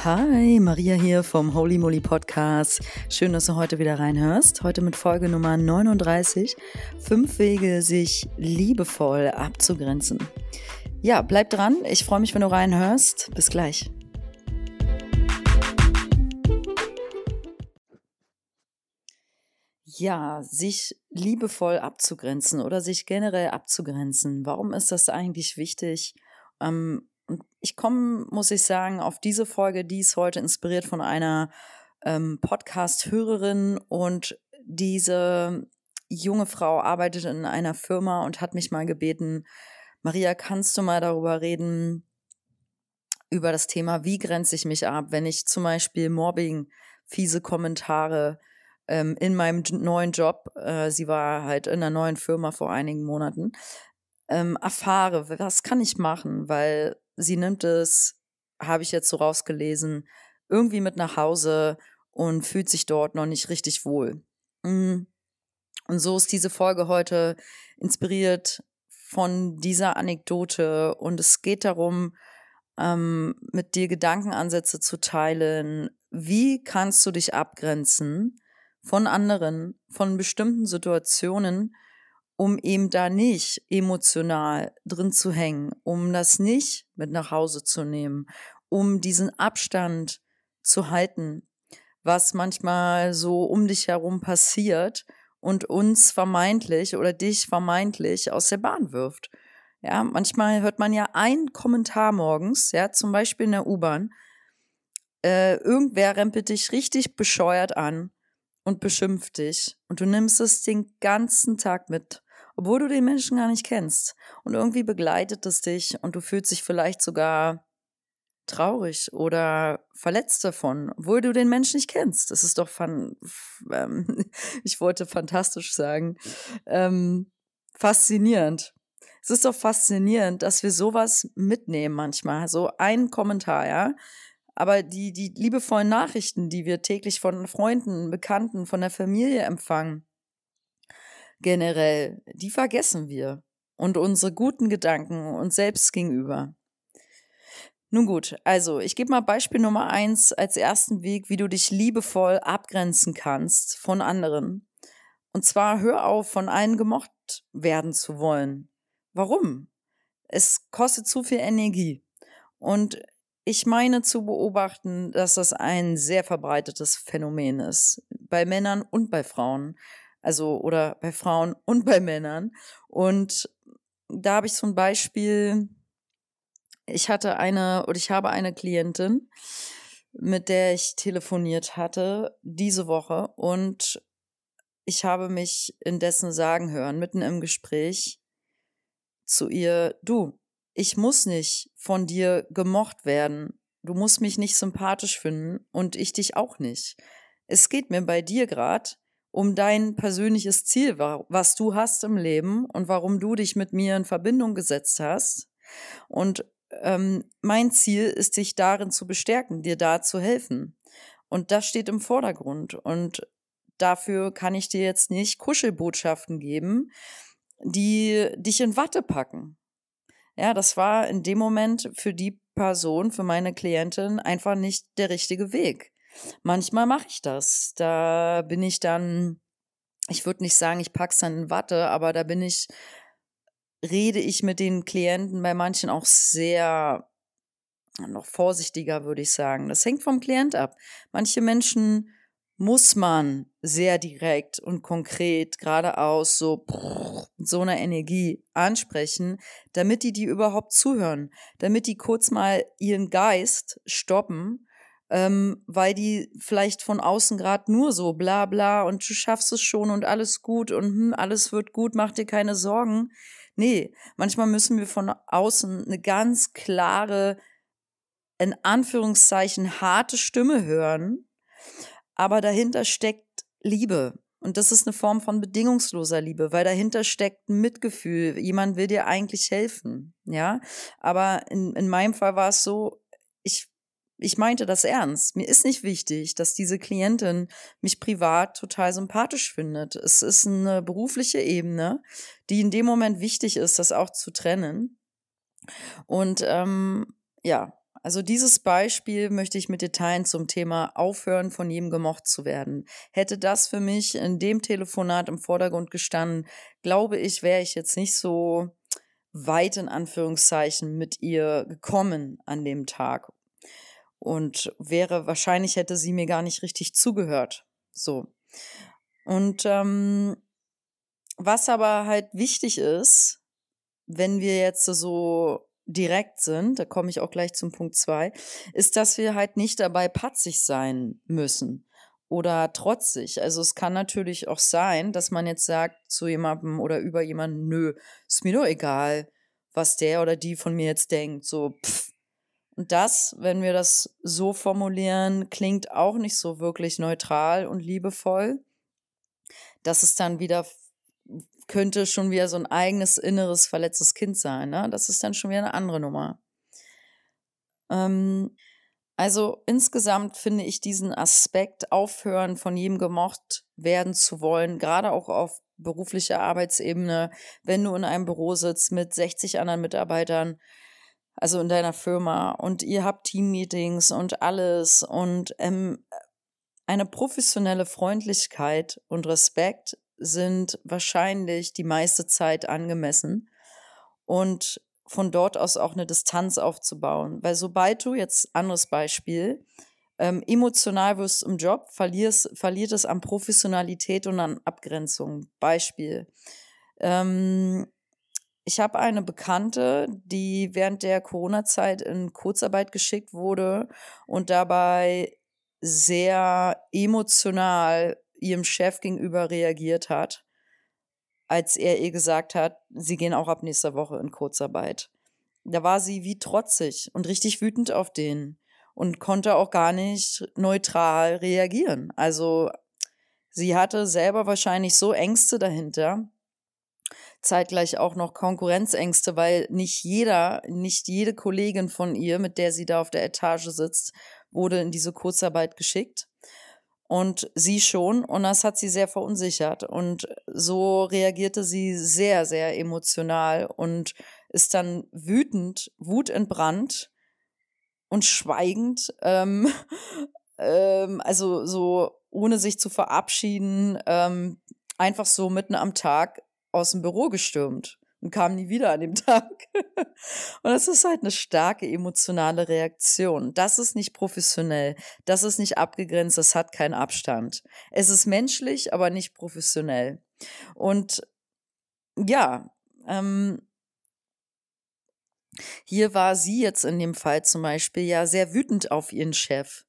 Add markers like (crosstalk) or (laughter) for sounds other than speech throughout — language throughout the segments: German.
Hi, Maria hier vom Holy Moly Podcast. Schön, dass du heute wieder reinhörst. Heute mit Folge Nummer 39. Fünf Wege, sich liebevoll abzugrenzen. Ja, bleib dran. Ich freue mich, wenn du reinhörst. Bis gleich. Ja, sich liebevoll abzugrenzen oder sich generell abzugrenzen. Warum ist das eigentlich wichtig? Ähm, und ich komme, muss ich sagen, auf diese Folge, die ist heute inspiriert von einer ähm, Podcast-Hörerin und diese junge Frau arbeitet in einer Firma und hat mich mal gebeten, Maria, kannst du mal darüber reden, über das Thema, wie grenze ich mich ab, wenn ich zum Beispiel Mobbing, fiese Kommentare ähm, in meinem neuen Job, äh, sie war halt in einer neuen Firma vor einigen Monaten, ähm, erfahre, was kann ich machen, weil sie nimmt es, habe ich jetzt so rausgelesen, irgendwie mit nach Hause und fühlt sich dort noch nicht richtig wohl. Mm. Und so ist diese Folge heute inspiriert von dieser Anekdote und es geht darum, ähm, mit dir Gedankenansätze zu teilen. Wie kannst du dich abgrenzen von anderen, von bestimmten Situationen, um eben da nicht emotional drin zu hängen, um das nicht mit nach Hause zu nehmen, um diesen Abstand zu halten, was manchmal so um dich herum passiert und uns vermeintlich oder dich vermeintlich aus der Bahn wirft. Ja, manchmal hört man ja einen Kommentar morgens, ja, zum Beispiel in der U-Bahn, äh, irgendwer rempelt dich richtig bescheuert an und beschimpft dich und du nimmst es den ganzen Tag mit obwohl du den Menschen gar nicht kennst. Und irgendwie begleitet es dich und du fühlst dich vielleicht sogar traurig oder verletzt davon, obwohl du den Menschen nicht kennst. Das ist doch fan, ähm, (laughs) ich wollte fantastisch sagen, ähm, faszinierend. Es ist doch faszinierend, dass wir sowas mitnehmen manchmal. So ein Kommentar, ja. Aber die, die liebevollen Nachrichten, die wir täglich von Freunden, Bekannten, von der Familie empfangen, generell, die vergessen wir und unsere guten Gedanken uns selbst gegenüber. Nun gut, also ich gebe mal Beispiel Nummer eins als ersten Weg, wie du dich liebevoll abgrenzen kannst von anderen. Und zwar hör auf, von allen gemocht werden zu wollen. Warum? Es kostet zu viel Energie. Und ich meine zu beobachten, dass das ein sehr verbreitetes Phänomen ist. Bei Männern und bei Frauen. Also, oder bei Frauen (laughs) und bei Männern. Und da habe ich zum Beispiel, ich hatte eine, oder ich habe eine Klientin, mit der ich telefoniert hatte diese Woche und ich habe mich indessen sagen hören, mitten im Gespräch zu ihr, du, ich muss nicht von dir gemocht werden. Du musst mich nicht sympathisch finden und ich dich auch nicht. Es geht mir bei dir gerade um dein persönliches Ziel, was du hast im Leben und warum du dich mit mir in Verbindung gesetzt hast. Und ähm, mein Ziel ist, dich darin zu bestärken, dir da zu helfen. Und das steht im Vordergrund. Und dafür kann ich dir jetzt nicht Kuschelbotschaften geben, die dich in Watte packen. Ja, das war in dem Moment für die Person, für meine Klientin einfach nicht der richtige Weg. Manchmal mache ich das. Da bin ich dann, ich würde nicht sagen, ich pack's dann in Watte, aber da bin ich, rede ich mit den Klienten bei manchen auch sehr noch vorsichtiger, würde ich sagen. Das hängt vom Klient ab. Manche Menschen muss man sehr direkt und konkret geradeaus so mit (sniffs) so einer Energie ansprechen, damit die die überhaupt zuhören, damit die kurz mal ihren Geist stoppen ähm, weil die vielleicht von außen gerade nur so bla bla und du schaffst es schon und alles gut und hm, alles wird gut, mach dir keine Sorgen. Nee, manchmal müssen wir von außen eine ganz klare, in Anführungszeichen harte Stimme hören, aber dahinter steckt Liebe. Und das ist eine Form von bedingungsloser Liebe, weil dahinter steckt ein Mitgefühl. Jemand will dir eigentlich helfen, ja. Aber in, in meinem Fall war es so, ich meinte das ernst. Mir ist nicht wichtig, dass diese Klientin mich privat total sympathisch findet. Es ist eine berufliche Ebene, die in dem Moment wichtig ist, das auch zu trennen. Und ähm, ja, also dieses Beispiel möchte ich mit dir zum Thema Aufhören von jedem gemocht zu werden. Hätte das für mich in dem Telefonat im Vordergrund gestanden, glaube ich, wäre ich jetzt nicht so weit in Anführungszeichen mit ihr gekommen an dem Tag. Und wäre, wahrscheinlich hätte sie mir gar nicht richtig zugehört. So. Und ähm, was aber halt wichtig ist, wenn wir jetzt so direkt sind, da komme ich auch gleich zum Punkt zwei, ist, dass wir halt nicht dabei patzig sein müssen oder trotzig. Also es kann natürlich auch sein, dass man jetzt sagt zu jemandem oder über jemanden, nö, ist mir nur egal, was der oder die von mir jetzt denkt, so pff. Und das, wenn wir das so formulieren, klingt auch nicht so wirklich neutral und liebevoll. Das ist dann wieder könnte schon wieder so ein eigenes inneres verletztes Kind sein. Ne? Das ist dann schon wieder eine andere Nummer. Ähm, also insgesamt finde ich diesen Aspekt, aufhören von jedem gemocht werden zu wollen, gerade auch auf beruflicher Arbeitsebene, wenn du in einem Büro sitzt mit 60 anderen Mitarbeitern, also in deiner Firma und ihr habt Teammeetings und alles und ähm, eine professionelle Freundlichkeit und Respekt sind wahrscheinlich die meiste Zeit angemessen und von dort aus auch eine Distanz aufzubauen. Weil sobald du jetzt, anderes Beispiel, ähm, emotional wirst im Job, verlierst, verliert es an Professionalität und an Abgrenzung. Beispiel. Ähm, ich habe eine Bekannte, die während der Corona-Zeit in Kurzarbeit geschickt wurde und dabei sehr emotional ihrem Chef gegenüber reagiert hat, als er ihr gesagt hat, sie gehen auch ab nächster Woche in Kurzarbeit. Da war sie wie trotzig und richtig wütend auf den und konnte auch gar nicht neutral reagieren. Also sie hatte selber wahrscheinlich so Ängste dahinter, zeitgleich auch noch Konkurrenzängste, weil nicht jeder, nicht jede Kollegin von ihr, mit der sie da auf der Etage sitzt, wurde in diese Kurzarbeit geschickt. Und sie schon. Und das hat sie sehr verunsichert. Und so reagierte sie sehr, sehr emotional und ist dann wütend, wutentbrannt und schweigend, ähm, (laughs) ähm, also so ohne sich zu verabschieden, ähm, einfach so mitten am Tag aus dem Büro gestürmt und kam nie wieder an dem (laughs) Tag. und das ist halt eine starke emotionale Reaktion. Das ist nicht professionell, das ist nicht abgegrenzt, das hat keinen Abstand. Es ist menschlich, aber nicht professionell. Und ja, ähm, hier war sie jetzt in dem Fall zum Beispiel ja sehr wütend auf ihren Chef.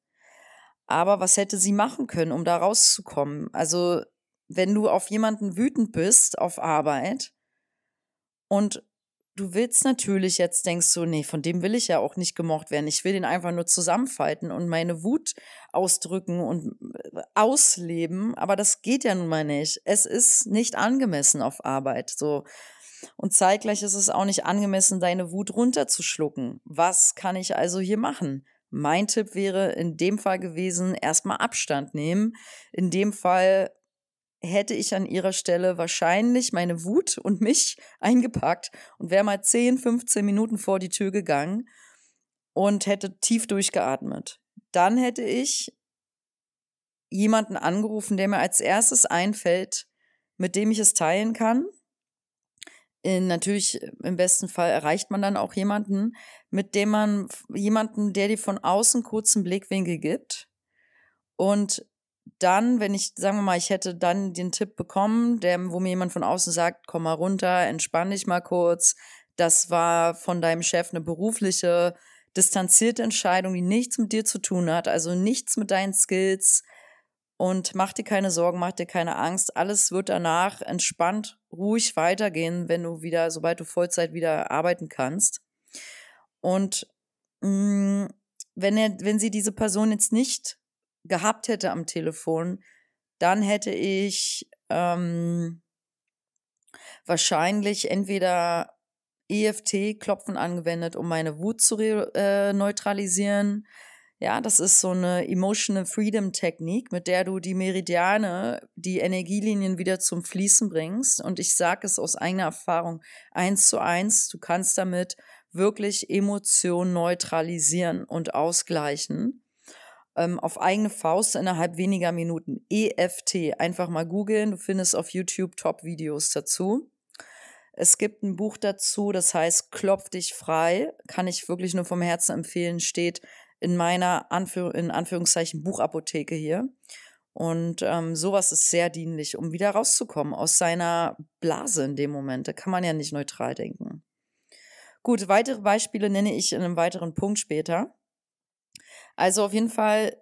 Aber was hätte sie machen können, um da rauszukommen? Also, wenn du auf jemanden wütend bist auf Arbeit, und du willst natürlich jetzt, denkst du, nee, von dem will ich ja auch nicht gemocht werden. Ich will den einfach nur zusammenfalten und meine Wut ausdrücken und äh, ausleben. Aber das geht ja nun mal nicht. Es ist nicht angemessen auf Arbeit. So. Und zeitgleich ist es auch nicht angemessen, deine Wut runterzuschlucken. Was kann ich also hier machen? Mein Tipp wäre in dem Fall gewesen, erstmal Abstand nehmen. In dem Fall hätte ich an ihrer Stelle wahrscheinlich meine Wut und mich (laughs) eingepackt und wäre mal 10, 15 Minuten vor die Tür gegangen und hätte tief durchgeatmet. Dann hätte ich jemanden angerufen, der mir als erstes einfällt, mit dem ich es teilen kann. In, natürlich, im besten Fall erreicht man dann auch jemanden, mit dem man, jemanden, der dir von außen kurzen Blickwinkel gibt und dann, wenn ich, sagen wir mal, ich hätte dann den Tipp bekommen, der, wo mir jemand von außen sagt, komm mal runter, entspann dich mal kurz. Das war von deinem Chef eine berufliche, distanzierte Entscheidung, die nichts mit dir zu tun hat, also nichts mit deinen Skills. Und mach dir keine Sorgen, mach dir keine Angst. Alles wird danach entspannt, ruhig weitergehen, wenn du wieder, sobald du Vollzeit wieder arbeiten kannst. Und mh, mm, wenn er, wenn sie diese Person jetzt nicht gehabt hätte am Telefon, dann hätte ich ähm, wahrscheinlich entweder EFT-Klopfen angewendet, um meine Wut zu äh, neutralisieren. Ja, das ist so eine Emotional Freedom Technik, mit der du die Meridiane, die Energielinien wieder zum Fließen bringst. Und ich sage es aus eigener Erfahrung eins zu eins, du kannst damit wirklich Emotionen neutralisieren und ausgleichen. Ähm, auf eigene Faust innerhalb weniger Minuten. EFT. Einfach mal googeln. Du findest auf YouTube Top-Videos dazu. Es gibt ein Buch dazu, das heißt Klopf dich frei. Kann ich wirklich nur vom Herzen empfehlen. Steht in meiner Anführ in Anführungszeichen Buchapotheke hier. Und ähm, sowas ist sehr dienlich, um wieder rauszukommen aus seiner Blase in dem Moment. Da kann man ja nicht neutral denken. Gut, weitere Beispiele nenne ich in einem weiteren Punkt später. Also auf jeden Fall,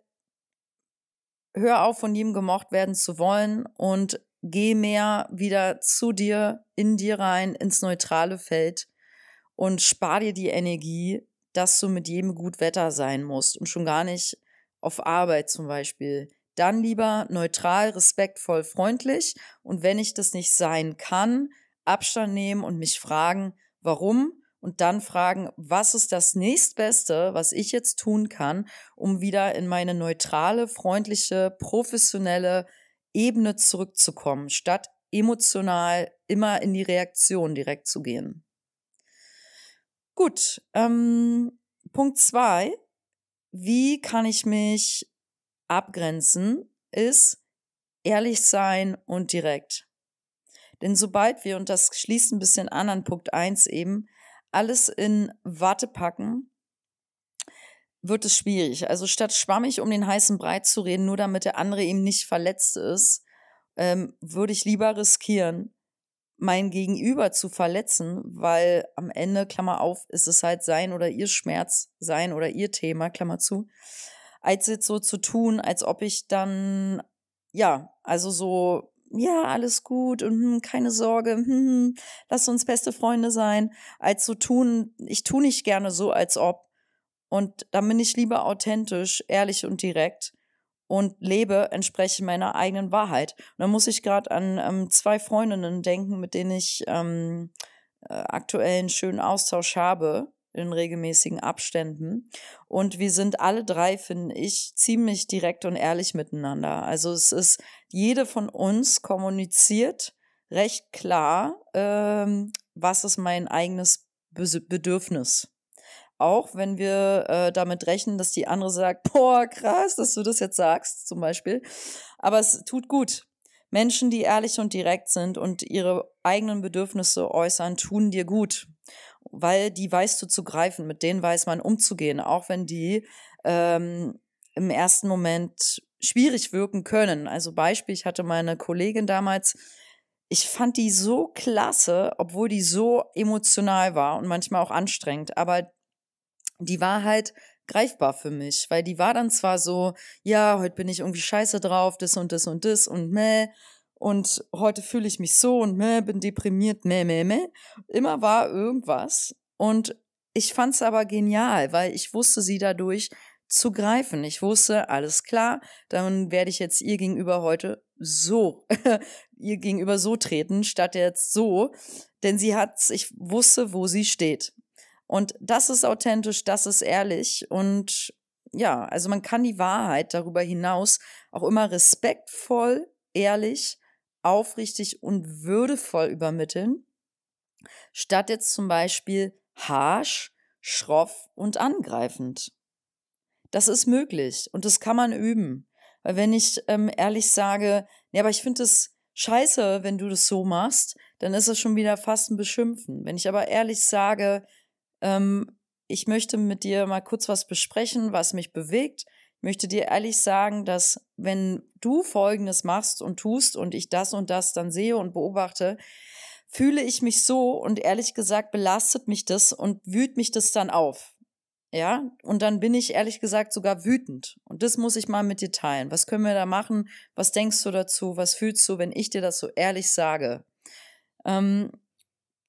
hör auf, von ihm gemocht werden zu wollen und geh mehr wieder zu dir, in dir rein, ins neutrale Feld und spar dir die Energie, dass du mit jedem gut Wetter sein musst und schon gar nicht auf Arbeit zum Beispiel. Dann lieber neutral, respektvoll, freundlich und wenn ich das nicht sein kann, Abstand nehmen und mich fragen, warum und dann fragen, was ist das nächstbeste, was ich jetzt tun kann, um wieder in meine neutrale, freundliche, professionelle Ebene zurückzukommen, statt emotional immer in die Reaktion direkt zu gehen. Gut, ähm, Punkt zwei. Wie kann ich mich abgrenzen, ist ehrlich sein und direkt. Denn sobald wir, und das schließt ein bisschen an an Punkt eins eben, alles in Watte packen, wird es schwierig. Also statt schwammig um den heißen Brei zu reden, nur damit der andere eben nicht verletzt ist, ähm, würde ich lieber riskieren, mein Gegenüber zu verletzen, weil am Ende, Klammer auf, ist es halt sein oder ihr Schmerz, sein oder ihr Thema, Klammer zu als jetzt so zu tun, als ob ich dann, ja, also so, ja, alles gut und hm, keine Sorge, hm, hm, lass uns beste Freunde sein, als so tun, ich tu nicht gerne so, als ob. Und dann bin ich lieber authentisch, ehrlich und direkt und lebe entsprechend meiner eigenen Wahrheit. Und da muss ich gerade an ähm, zwei Freundinnen denken, mit denen ich ähm, äh, aktuell einen schönen Austausch habe in regelmäßigen Abständen. Und wir sind alle drei, finde ich, ziemlich direkt und ehrlich miteinander. Also es ist, jede von uns kommuniziert recht klar, ähm, was ist mein eigenes Bedürfnis. Auch wenn wir äh, damit rechnen, dass die andere sagt, (laughs) boah, krass, dass du das jetzt sagst, zum Beispiel. Aber es tut gut. Menschen, die ehrlich und direkt sind und ihre eigenen Bedürfnisse äußern, tun dir gut weil die weißt du zu greifen, mit denen weiß man umzugehen, auch wenn die ähm, im ersten Moment schwierig wirken können. Also Beispiel, ich hatte meine Kollegin damals, ich fand die so klasse, obwohl die so emotional war und manchmal auch anstrengend, aber die war halt greifbar für mich, weil die war dann zwar so, ja, heute bin ich irgendwie scheiße drauf, das und das und das und meh, und heute fühle ich mich so und meh, bin deprimiert, meh, meh, meh. Immer war irgendwas. Und ich fand es aber genial, weil ich wusste sie dadurch zu greifen. Ich wusste, alles klar, dann werde ich jetzt ihr gegenüber heute so, (laughs) ihr gegenüber so treten, statt jetzt so. Denn sie hat, ich wusste, wo sie steht. Und das ist authentisch, das ist ehrlich. Und ja, also man kann die Wahrheit darüber hinaus auch immer respektvoll, ehrlich aufrichtig und würdevoll übermitteln, statt jetzt zum Beispiel harsch, schroff und angreifend. Das ist möglich und das kann man üben. Weil wenn ich ähm, ehrlich sage, nee, aber ich finde es scheiße, wenn du das so machst, dann ist es schon wieder fast ein Beschimpfen. Wenn ich aber ehrlich sage, ähm, ich möchte mit dir mal kurz was besprechen, was mich bewegt, möchte dir ehrlich sagen, dass wenn du Folgendes machst und tust und ich das und das dann sehe und beobachte, fühle ich mich so und ehrlich gesagt belastet mich das und wühlt mich das dann auf. Ja, und dann bin ich ehrlich gesagt sogar wütend. Und das muss ich mal mit dir teilen. Was können wir da machen? Was denkst du dazu? Was fühlst du, wenn ich dir das so ehrlich sage? Ähm,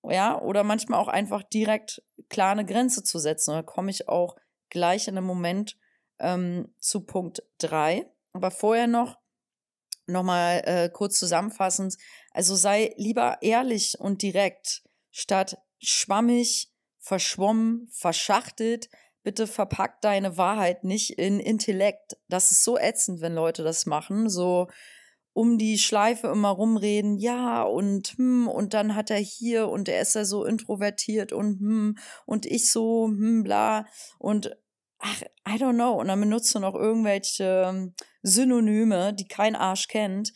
ja, oder manchmal auch einfach direkt klar eine Grenze zu setzen. Da komme ich auch gleich in einem Moment ähm, zu Punkt 3. Aber vorher noch, nochmal äh, kurz zusammenfassend. Also sei lieber ehrlich und direkt, statt schwammig, verschwommen, verschachtelt. Bitte verpack deine Wahrheit nicht in Intellekt. Das ist so ätzend, wenn Leute das machen. So, um die Schleife immer rumreden, ja, und hm, und dann hat er hier und er ist ja so introvertiert und hm, und ich so, hm, bla. Und ach, I don't know. Und dann benutzt du noch irgendwelche ähm, Synonyme, die kein Arsch kennt.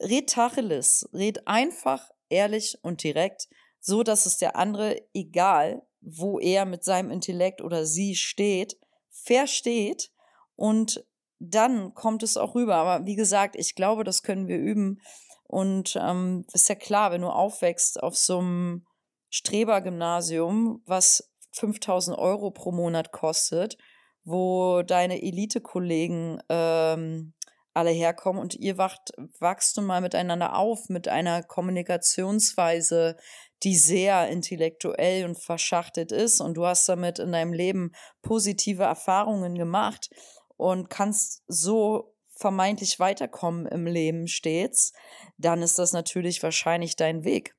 Red Tacheles, red einfach, ehrlich und direkt, so dass es der andere, egal wo er mit seinem Intellekt oder sie steht, versteht und dann kommt es auch rüber. Aber wie gesagt, ich glaube, das können wir üben. Und ähm, ist ja klar, wenn du aufwächst auf so einem Strebergymnasium, was 5000 Euro pro Monat kostet, wo deine Elite-Kollegen ähm, alle herkommen und ihr wacht, wachst du mal miteinander auf mit einer Kommunikationsweise, die sehr intellektuell und verschachtet ist und du hast damit in deinem Leben positive Erfahrungen gemacht und kannst so vermeintlich weiterkommen im Leben stets, dann ist das natürlich wahrscheinlich dein Weg.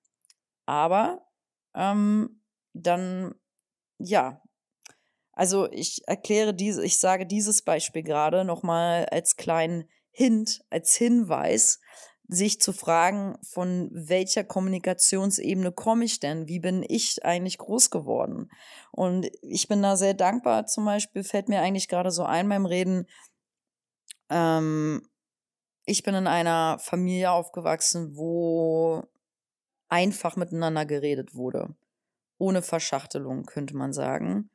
Aber ähm, dann, ja, also ich erkläre diese, ich sage dieses Beispiel gerade nochmal als kleinen Hint, als Hinweis, sich zu fragen, von welcher Kommunikationsebene komme ich denn? Wie bin ich eigentlich groß geworden? Und ich bin da sehr dankbar. Zum Beispiel fällt mir eigentlich gerade so ein beim Reden. Ähm, ich bin in einer Familie aufgewachsen, wo einfach miteinander geredet wurde. Ohne Verschachtelung, könnte man sagen.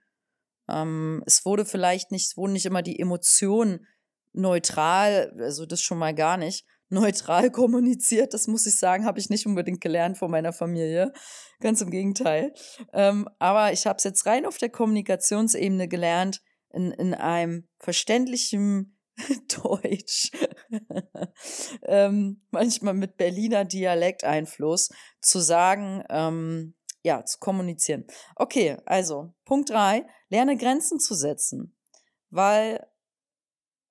Ähm, es wurde vielleicht nicht, wurden nicht immer die Emotionen neutral, also das schon mal gar nicht, (laughs) neutral kommuniziert. Das muss ich sagen, habe ich nicht unbedingt gelernt von meiner Familie. Ganz im Gegenteil. Ähm, aber ich habe es jetzt rein auf der Kommunikationsebene gelernt, in, in einem verständlichen (laughs) Deutsch, (laughs) ähm, manchmal mit Berliner Dialekteinfluss, zu sagen, ähm, ja, zu kommunizieren. Okay, also Punkt drei: lerne Grenzen zu setzen, weil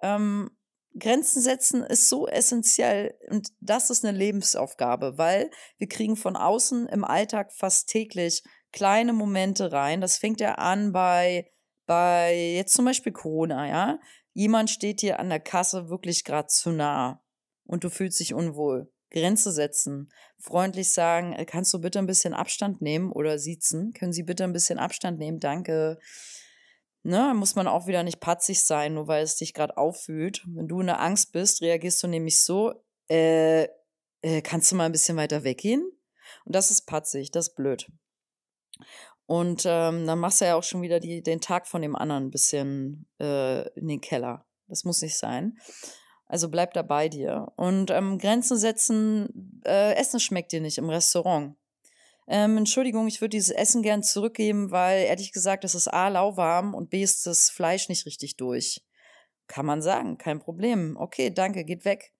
ähm, Grenzen setzen ist so essentiell und das ist eine Lebensaufgabe, weil wir kriegen von außen im Alltag fast täglich kleine Momente rein. Das fängt ja an bei, bei jetzt zum Beispiel Corona, ja. Jemand steht dir an der Kasse wirklich gerade zu nah und du fühlst dich unwohl. Grenze setzen, freundlich sagen, äh, kannst du bitte ein bisschen Abstand nehmen oder siezen? Können Sie bitte ein bisschen Abstand nehmen? Danke ne, muss man auch wieder nicht patzig sein, nur weil es dich gerade auffühlt. Wenn du in der Angst bist, reagierst du nämlich so, äh, äh, kannst du mal ein bisschen weiter weggehen? Und das ist patzig, das ist blöd. Und ähm, dann machst du ja auch schon wieder die, den Tag von dem anderen ein bisschen äh, in den Keller. Das muss nicht sein. Also bleib da bei dir. Und ähm, Grenzen setzen, äh, Essen schmeckt dir nicht im Restaurant. Ähm, Entschuldigung, ich würde dieses Essen gern zurückgeben, weil ehrlich gesagt, es ist A, lauwarm und B, ist das Fleisch nicht richtig durch. Kann man sagen, kein Problem. Okay, danke, geht weg.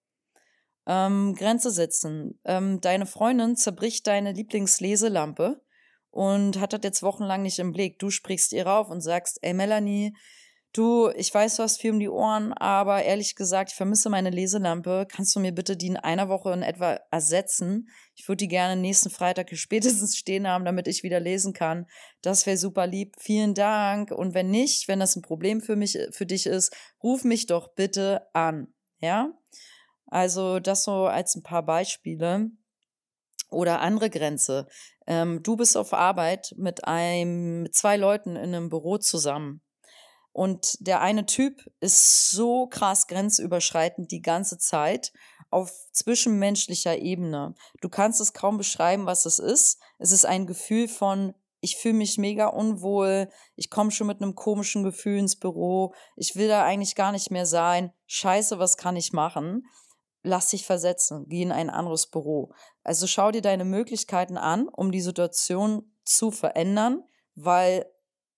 Ähm, Grenze setzen. Ähm, deine Freundin zerbricht deine Lieblingsleselampe und hat das jetzt wochenlang nicht im Blick. Du sprichst ihr rauf und sagst, ey Melanie, Du, ich weiß, du hast viel um die Ohren, aber ehrlich gesagt, ich vermisse meine Leselampe. Kannst du mir bitte die in einer Woche in etwa ersetzen? Ich würde die gerne nächsten Freitag (laughs) spätestens stehen haben, damit ich wieder lesen kann. Das wäre super lieb. Vielen Dank. Und wenn nicht, wenn das ein Problem für mich, für dich ist, ruf mich doch bitte an. Ja? Also, das so als ein paar Beispiele. Oder andere Grenze. Ähm, du bist auf Arbeit mit einem, mit zwei Leuten in einem Büro zusammen und der eine Typ ist so krass grenzüberschreitend die ganze Zeit auf zwischenmenschlicher Ebene. Du kannst es kaum beschreiben, was es ist. Es ist ein Gefühl von, ich fühle mich mega unwohl, ich komme schon mit einem komischen Gefühl ins Büro, ich will da eigentlich gar nicht mehr sein. Scheiße, was kann ich machen? Lass dich versetzen, geh in ein anderes Büro. Also schau dir deine Möglichkeiten an, um die Situation zu verändern, weil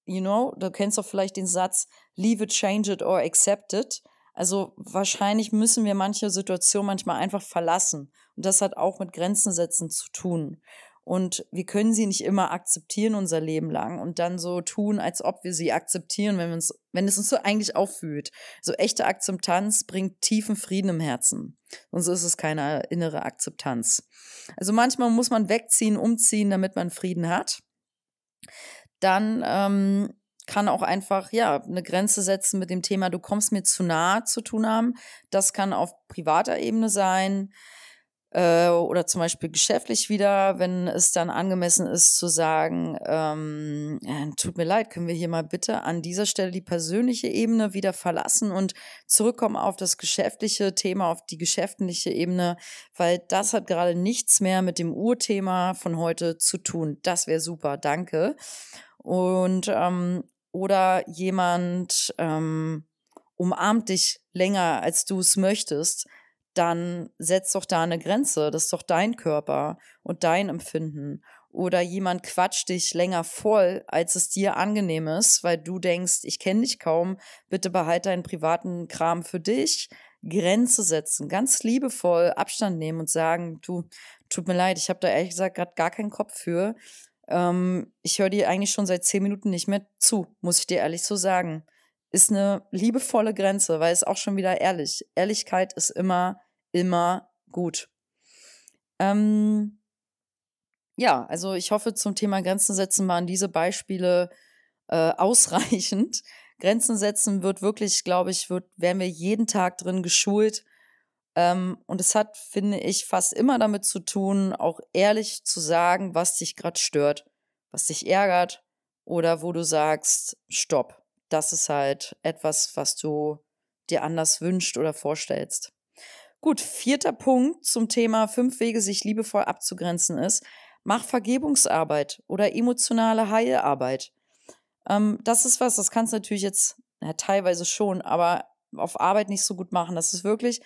you know, du kennst doch vielleicht den Satz, leave it, change it or accept it. Also wahrscheinlich müssen wir manche Situationen manchmal einfach verlassen. Und das hat auch mit Grenzen setzen zu tun. Und wir können sie nicht immer akzeptieren unser Leben lang und dann so tun, als ob wir sie akzeptieren, wenn, wir uns, wenn es uns so eigentlich auffühlt. So echte Akzeptanz bringt tiefen Frieden im Herzen. Sonst ist es keine innere Akzeptanz. Also manchmal muss man wegziehen, umziehen, damit man Frieden hat dann ähm, kann auch einfach, ja, eine Grenze setzen mit dem Thema, du kommst mir zu nah zu tun haben. Das kann auf privater Ebene sein äh, oder zum Beispiel geschäftlich wieder, wenn es dann angemessen ist zu sagen, ähm, äh, tut mir leid, können wir hier mal bitte an dieser Stelle die persönliche Ebene wieder verlassen und zurückkommen auf das geschäftliche Thema, auf die geschäftliche Ebene, weil das hat gerade nichts mehr mit dem Urthema von heute zu tun. Das wäre super, danke. Und ähm, oder jemand ähm, umarmt dich länger, als du es möchtest dann setz doch da eine Grenze. Das ist doch dein Körper und dein Empfinden. Oder jemand quatscht dich länger voll, als es dir angenehm ist, weil du denkst, ich kenne dich kaum, bitte behalte deinen privaten Kram für dich. Grenze setzen, ganz liebevoll Abstand nehmen und sagen, du, tut mir leid, ich habe da ehrlich gesagt gerade gar keinen Kopf für. Ähm, ich höre dir eigentlich schon seit zehn Minuten nicht mehr zu, muss ich dir ehrlich so sagen. Ist eine liebevolle Grenze, weil es auch schon wieder ehrlich. Ehrlichkeit ist immer immer gut. Ähm, ja, also ich hoffe, zum Thema Grenzen setzen waren diese Beispiele äh, (laughs) ausreichend. Grenzen setzen wird wirklich, glaube ich, wird, werden wir jeden Tag drin geschult. Ähm, und es hat, finde ich, fast immer damit zu tun, auch ehrlich zu sagen, was dich gerade stört, was dich ärgert oder wo du sagst, stopp. Das ist halt etwas, was du dir anders wünscht oder vorstellst. Gut, vierter Punkt zum Thema fünf Wege, sich liebevoll abzugrenzen ist, mach Vergebungsarbeit oder emotionale Heilarbeit. Ähm, das ist was, das kannst du natürlich jetzt ja, teilweise schon, aber auf Arbeit nicht so gut machen. Das ist wirklich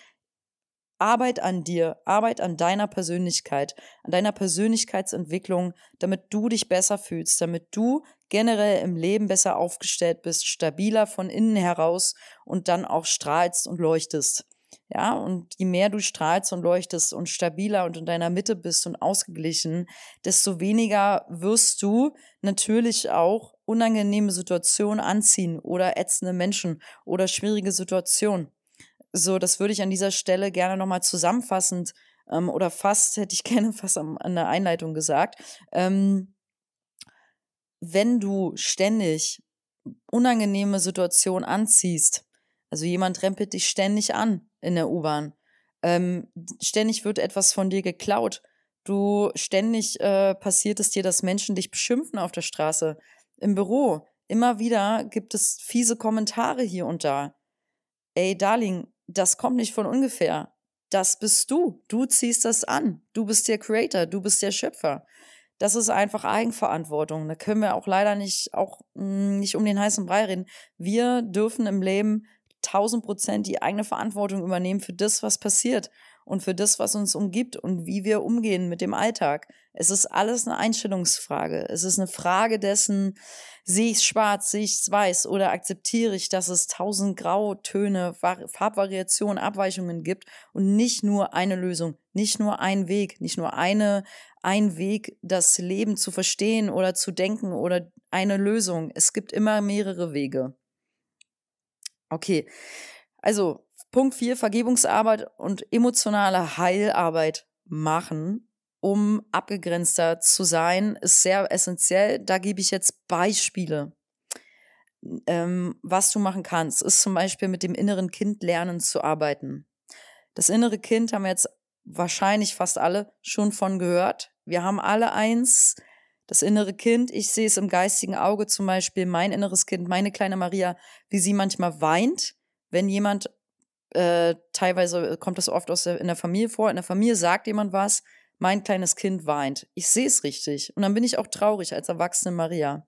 Arbeit an dir, Arbeit an deiner Persönlichkeit, an deiner Persönlichkeitsentwicklung, damit du dich besser fühlst, damit du generell im Leben besser aufgestellt bist, stabiler von innen heraus und dann auch strahlst und leuchtest. Ja, und je mehr du strahlst und leuchtest und stabiler und in deiner Mitte bist und ausgeglichen, desto weniger wirst du natürlich auch unangenehme Situationen anziehen oder ätzende Menschen oder schwierige Situationen. So, das würde ich an dieser Stelle gerne nochmal zusammenfassend ähm, oder fast, hätte ich (laughs) gerne fast an, an der Einleitung gesagt. Ähm, wenn du ständig unangenehme Situationen anziehst, also jemand rempelt dich ständig an in der U-Bahn. Ähm, ständig wird etwas von dir geklaut. Du ständig äh, passiert es dir, dass Menschen dich beschimpfen auf der Straße, im Büro. Immer wieder gibt es fiese Kommentare hier und da. Ey, Darling, das kommt nicht von ungefähr. Das bist du. Du ziehst das an. Du bist der Creator. Du bist der Schöpfer. Das ist einfach Eigenverantwortung. Da können wir auch leider nicht, auch mh, hm, nicht um den heißen Brei reden. Wir dürfen im Leben 1000 Prozent die eigene Verantwortung übernehmen für das, was passiert und für das, was uns umgibt und wie wir umgehen mit dem Alltag. Es ist alles eine Einstellungsfrage. Es ist eine Frage dessen, sehe ich es schwarz, sehe ich es weiß oder akzeptiere ich, dass es tausend Grautöne, Farbvariationen, Abweichungen gibt und nicht nur eine Lösung, nicht nur ein Weg, nicht nur eine, ein Weg, das Leben zu verstehen oder zu denken oder eine Lösung. Es gibt immer mehrere Wege. Okay. Also, Punkt 4, Vergebungsarbeit und emotionale Heilarbeit machen, um abgegrenzter zu sein, ist sehr essentiell. Da gebe ich jetzt Beispiele. Ähm, was du machen kannst, ist zum Beispiel mit dem inneren Kind lernen zu arbeiten. Das innere Kind haben wir jetzt wahrscheinlich fast alle schon von gehört. Wir haben alle eins, das innere Kind, ich sehe es im geistigen Auge zum Beispiel, mein inneres Kind, meine kleine Maria, wie sie manchmal weint, wenn jemand, äh, teilweise kommt das oft aus der, in der Familie vor, in der Familie sagt jemand was, mein kleines Kind weint. Ich sehe es richtig. Und dann bin ich auch traurig als erwachsene Maria.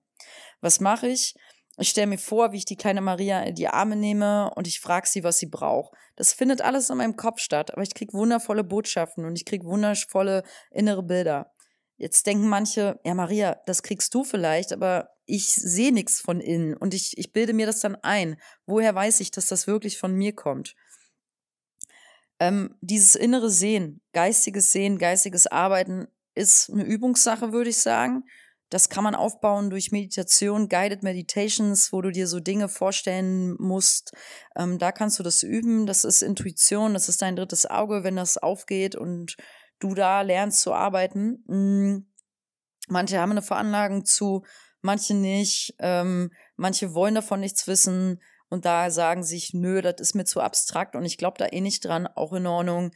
Was mache ich? Ich stelle mir vor, wie ich die kleine Maria in die Arme nehme und ich frage sie, was sie braucht. Das findet alles in meinem Kopf statt, aber ich kriege wundervolle Botschaften und ich kriege wundervolle innere Bilder. Jetzt denken manche, ja, Maria, das kriegst du vielleicht, aber ich sehe nichts von innen und ich, ich bilde mir das dann ein. Woher weiß ich, dass das wirklich von mir kommt? Ähm, dieses innere Sehen, geistiges Sehen, geistiges Arbeiten ist eine Übungssache, würde ich sagen. Das kann man aufbauen durch Meditation, Guided Meditations, wo du dir so Dinge vorstellen musst. Ähm, da kannst du das üben. Das ist Intuition, das ist dein drittes Auge, wenn das aufgeht und du da lernst zu arbeiten. Hm, manche haben eine Veranlagung zu, manche nicht. Ähm, Manche wollen davon nichts wissen und da sagen sich, nö, das ist mir zu abstrakt und ich glaube da eh nicht dran, auch in Ordnung.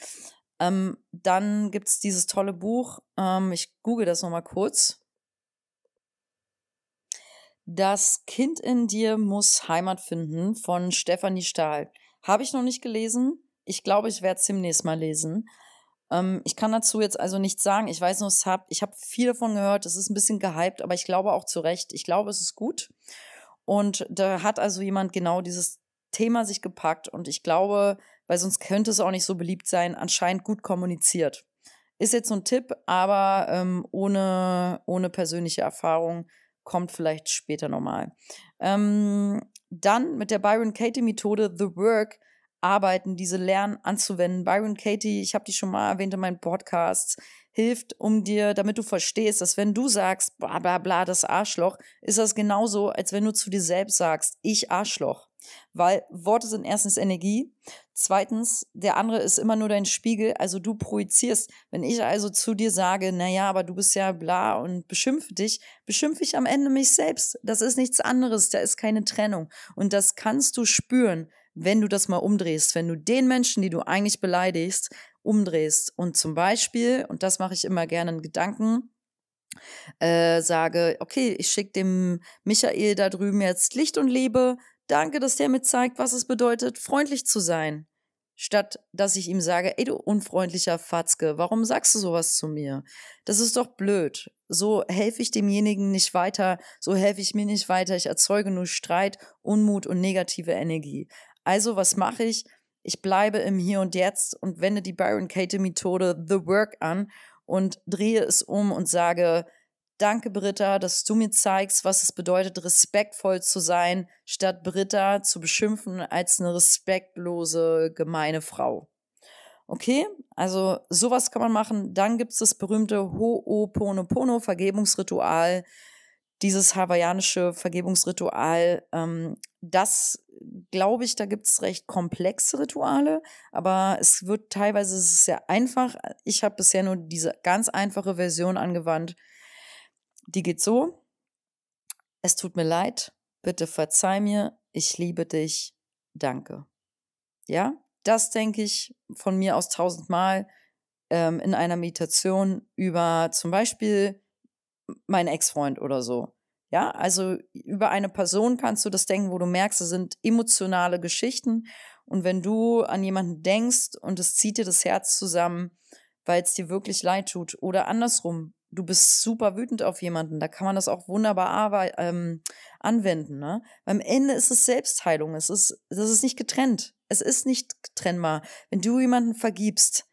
Ähm, dann gibt es dieses tolle Buch, ähm, ich google das nochmal kurz. Das Kind in dir muss Heimat finden von Stefanie Stahl. Habe ich noch nicht gelesen. Ich glaube, ich werde es demnächst mal lesen. Ähm, ich kann dazu jetzt also nichts sagen. Ich weiß nur, hab, ich habe viel davon gehört. Es ist ein bisschen gehypt, aber ich glaube auch zu Recht. Ich glaube, es ist gut. Und da hat also jemand genau dieses Thema sich gepackt. Und ich glaube, weil sonst könnte es auch nicht so beliebt sein, anscheinend gut kommuniziert. Ist jetzt so ein Tipp, aber ähm, ohne, ohne persönliche Erfahrung kommt vielleicht später nochmal. Ähm, dann mit der Byron Katie Methode The Work arbeiten, diese Lernen anzuwenden. Byron Katie, ich habe die schon mal erwähnt in meinen Podcasts, hilft, um dir, damit du verstehst, dass wenn du sagst, bla bla bla, das Arschloch, ist das genauso, als wenn du zu dir selbst sagst, ich Arschloch. Weil Worte sind erstens Energie, zweitens, der andere ist immer nur dein Spiegel, also du projizierst. Wenn ich also zu dir sage, naja, aber du bist ja bla und beschimpfe dich, beschimpfe ich am Ende mich selbst. Das ist nichts anderes, da ist keine Trennung. Und das kannst du spüren, wenn du das mal umdrehst, wenn du den Menschen, die du eigentlich beleidigst, umdrehst. Und zum Beispiel, und das mache ich immer gerne in Gedanken, äh, sage, okay, ich schicke dem Michael da drüben jetzt Licht und Liebe. Danke, dass der mir zeigt, was es bedeutet, freundlich zu sein. Statt dass ich ihm sage, ey du unfreundlicher Fatzke, warum sagst du sowas zu mir? Das ist doch blöd. So helfe ich demjenigen nicht weiter, so helfe ich mir nicht weiter, ich erzeuge nur Streit, Unmut und negative Energie. Also was mache ich? Ich bleibe im Hier und Jetzt und wende die Byron Katie Methode The Work an und drehe es um und sage, danke Britta, dass du mir zeigst, was es bedeutet, respektvoll zu sein, statt Britta zu beschimpfen als eine respektlose, gemeine Frau. Okay, also sowas kann man machen. Dann gibt es das berühmte Ho'oponopono Vergebungsritual dieses hawaiianische Vergebungsritual, ähm, das glaube ich, da gibt es recht komplexe Rituale, aber es wird teilweise es ist sehr einfach. Ich habe bisher nur diese ganz einfache Version angewandt. Die geht so: Es tut mir leid, bitte verzeih mir, ich liebe dich, danke. Ja, das denke ich von mir aus tausendmal ähm, in einer Meditation über zum Beispiel mein Ex-Freund oder so. Ja, also über eine Person kannst du das denken, wo du merkst, es sind emotionale Geschichten. Und wenn du an jemanden denkst und es zieht dir das Herz zusammen, weil es dir wirklich leid tut, oder andersrum, du bist super wütend auf jemanden, da kann man das auch wunderbar ähm, anwenden. Ne? Am Ende ist es Selbstheilung, es ist, das ist nicht getrennt. Es ist nicht trennbar. Wenn du jemanden vergibst,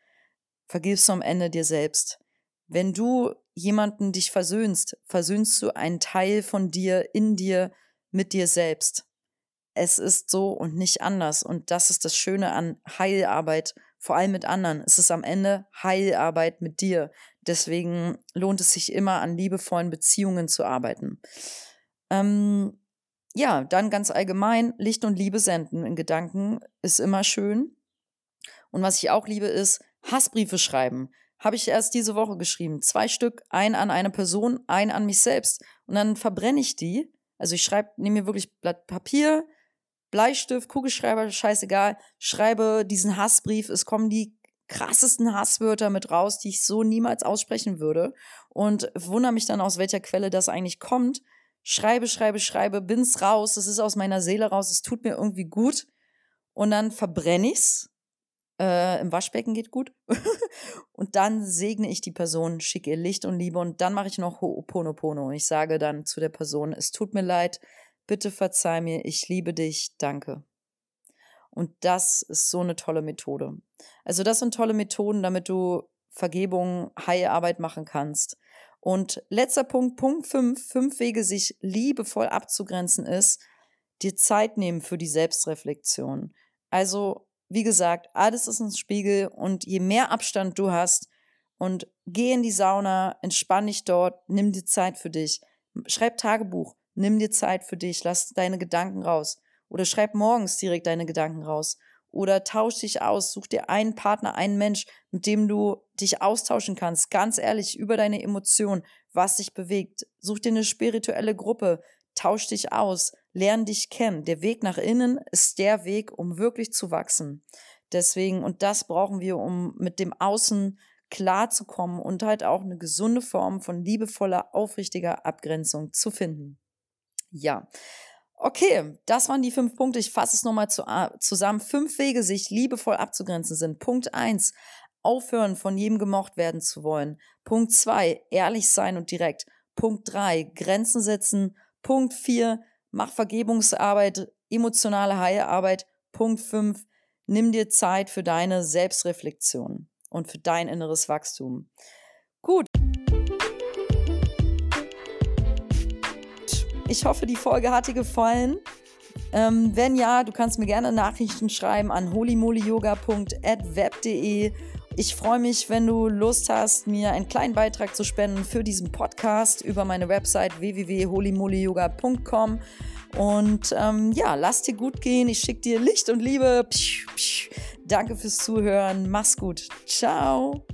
vergibst du am Ende dir selbst. Wenn du jemanden dich versöhnst, versöhnst du einen Teil von dir in dir mit dir selbst. Es ist so und nicht anders. Und das ist das Schöne an Heilarbeit, vor allem mit anderen. Es ist am Ende Heilarbeit mit dir. Deswegen lohnt es sich immer, an liebevollen Beziehungen zu arbeiten. Ähm, ja, dann ganz allgemein, Licht und Liebe senden in Gedanken ist immer schön. Und was ich auch liebe, ist Hassbriefe schreiben habe ich erst diese Woche geschrieben. Zwei Stück, ein an eine Person, ein an mich selbst. Und dann verbrenne ich die. Also ich schreibe, nehme mir wirklich Blatt Papier, Bleistift, Kugelschreiber, scheißegal, schreibe diesen Hassbrief. Es kommen die krassesten Hasswörter mit raus, die ich so niemals aussprechen würde. Und wundere mich dann, aus welcher Quelle das eigentlich kommt. Schreibe, schreibe, schreibe, bin's raus, es ist aus meiner Seele raus, es tut mir irgendwie gut. Und dann verbrenne ich's äh, Im Waschbecken geht gut. (laughs) und dann segne ich die Person, schicke ihr Licht und Liebe und dann mache ich noch Ho'oponopono. Ich sage dann zu der Person, es tut mir leid, bitte verzeih mir, ich liebe dich, danke. Und das ist so eine tolle Methode. Also das sind tolle Methoden, damit du Vergebung, Heilarbeit machen kannst. Und letzter Punkt, Punkt 5, fünf Wege, sich liebevoll abzugrenzen, ist, dir Zeit nehmen für die Selbstreflexion. Also wie gesagt, alles ist ein Spiegel und je mehr Abstand du hast und geh in die Sauna, entspann dich dort, nimm dir Zeit für dich. Schreib Tagebuch, nimm dir Zeit für dich, lass deine Gedanken raus. Oder schreib morgens direkt deine Gedanken raus. Oder tausch dich aus, such dir einen Partner, einen Mensch, mit dem du dich austauschen kannst, ganz ehrlich über deine Emotionen, was dich bewegt. Such dir eine spirituelle Gruppe, tausch dich aus, lern dich kennen. Der Weg nach innen ist der Weg, um wirklich zu wachsen. Deswegen, und das brauchen wir, um mit dem Außen klarzukommen und halt auch eine gesunde Form von liebevoller, aufrichtiger Abgrenzung zu finden. Ja. Okay, das waren die fünf Punkte. Ich fasse es nochmal zu, zusammen. Fünf Wege, sich liebevoll abzugrenzen sind. Punkt eins, aufhören, von jedem gemocht werden zu wollen. Punkt zwei, ehrlich sein und direkt. Punkt drei, Grenzen setzen. Punkt vier, mach Vergebungsarbeit, emotionale Heilarbeit. Punkt fünf, nimm dir Zeit für deine Selbstreflexion und für dein inneres Wachstum. Gut. Ich hoffe, die Folge hat dir gefallen. Ähm, wenn ja, du kannst mir gerne Nachrichten schreiben an holymolyoga.web.de. Ich freue mich, wenn du Lust hast, mir einen kleinen Beitrag zu spenden für diesen Podcast über meine Website www.holymolyoga.com. Und ähm, ja, lass dir gut gehen. Ich schicke dir Licht und Liebe. Psch, psch. Danke fürs Zuhören. Mach's gut. Ciao.